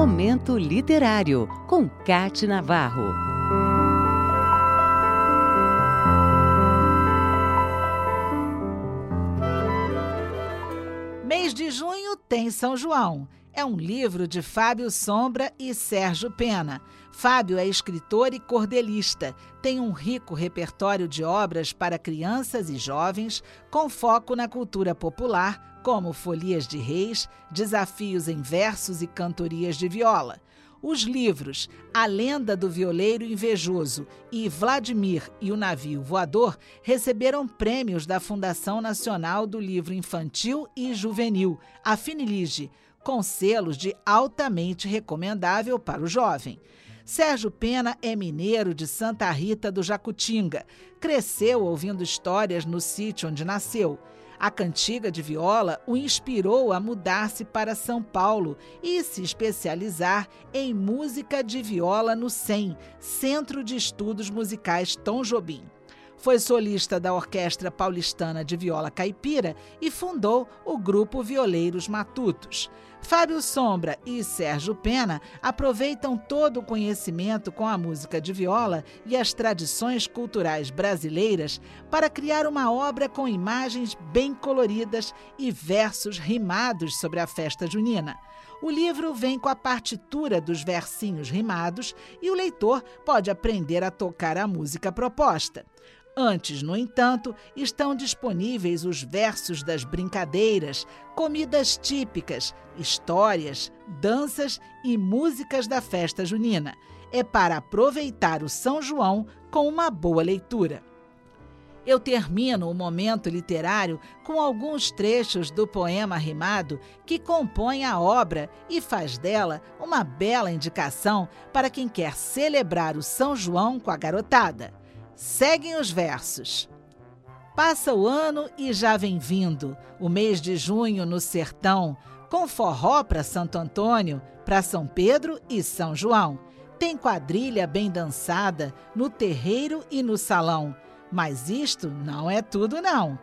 Momento Literário, com Cate Navarro. Mês de junho tem São João. É um livro de Fábio Sombra e Sérgio Pena. Fábio é escritor e cordelista. Tem um rico repertório de obras para crianças e jovens, com foco na cultura popular, como Folias de Reis, Desafios em Versos e Cantorias de Viola. Os livros A Lenda do Violeiro Invejoso e Vladimir e o Navio Voador receberam prêmios da Fundação Nacional do Livro Infantil e Juvenil, a Finilige, com selos de altamente recomendável para o jovem. Sérgio Pena é mineiro de Santa Rita do Jacutinga. Cresceu ouvindo histórias no sítio onde nasceu. A cantiga de viola o inspirou a mudar-se para São Paulo e se especializar em música de viola no SEM, Centro de Estudos Musicais Tom Jobim. Foi solista da Orquestra Paulistana de Viola Caipira e fundou o grupo Violeiros Matutos. Fábio Sombra e Sérgio Pena aproveitam todo o conhecimento com a música de viola e as tradições culturais brasileiras para criar uma obra com imagens bem coloridas e versos rimados sobre a festa junina. O livro vem com a partitura dos versinhos rimados e o leitor pode aprender a tocar a música proposta. Antes, no entanto, estão disponíveis os versos das brincadeiras, comidas típicas, histórias, danças e músicas da festa junina. É para aproveitar o São João com uma boa leitura. Eu termino o momento literário com alguns trechos do poema rimado que compõe a obra e faz dela uma bela indicação para quem quer celebrar o São João com a garotada. Seguem os versos. Passa o ano e já vem vindo, o mês de junho no sertão, com forró para Santo Antônio, para São Pedro e São João. Tem quadrilha bem dançada no terreiro e no salão. Mas isto não é tudo, não.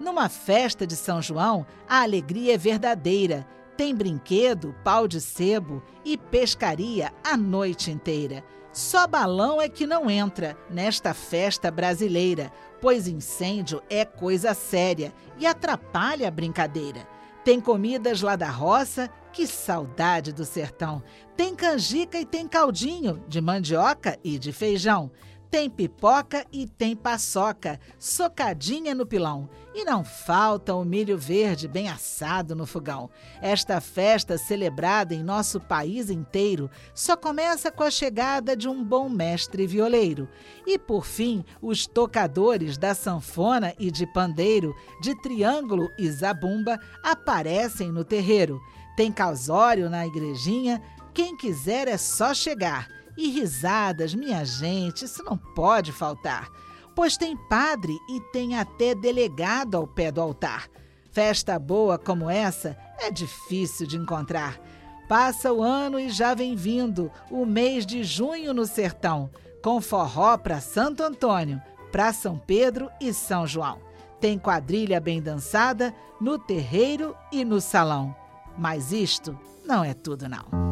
Numa festa de São João, a alegria é verdadeira. Tem brinquedo, pau de sebo e pescaria a noite inteira. Só balão é que não entra nesta festa brasileira, pois incêndio é coisa séria e atrapalha a brincadeira. Tem comidas lá da roça, que saudade do sertão. Tem canjica e tem caldinho de mandioca e de feijão. Tem pipoca e tem paçoca, socadinha no pilão. E não falta o milho verde bem assado no fogão. Esta festa, celebrada em nosso país inteiro, só começa com a chegada de um bom mestre violeiro. E, por fim, os tocadores da sanfona e de pandeiro, de triângulo e zabumba, aparecem no terreiro. Tem causório na igrejinha, quem quiser é só chegar e risadas, minha gente, isso não pode faltar, pois tem padre e tem até delegado ao pé do altar. Festa boa como essa é difícil de encontrar. Passa o ano e já vem vindo o mês de junho no sertão, com forró para Santo Antônio, para São Pedro e São João. Tem quadrilha bem dançada no terreiro e no salão. Mas isto não é tudo, não.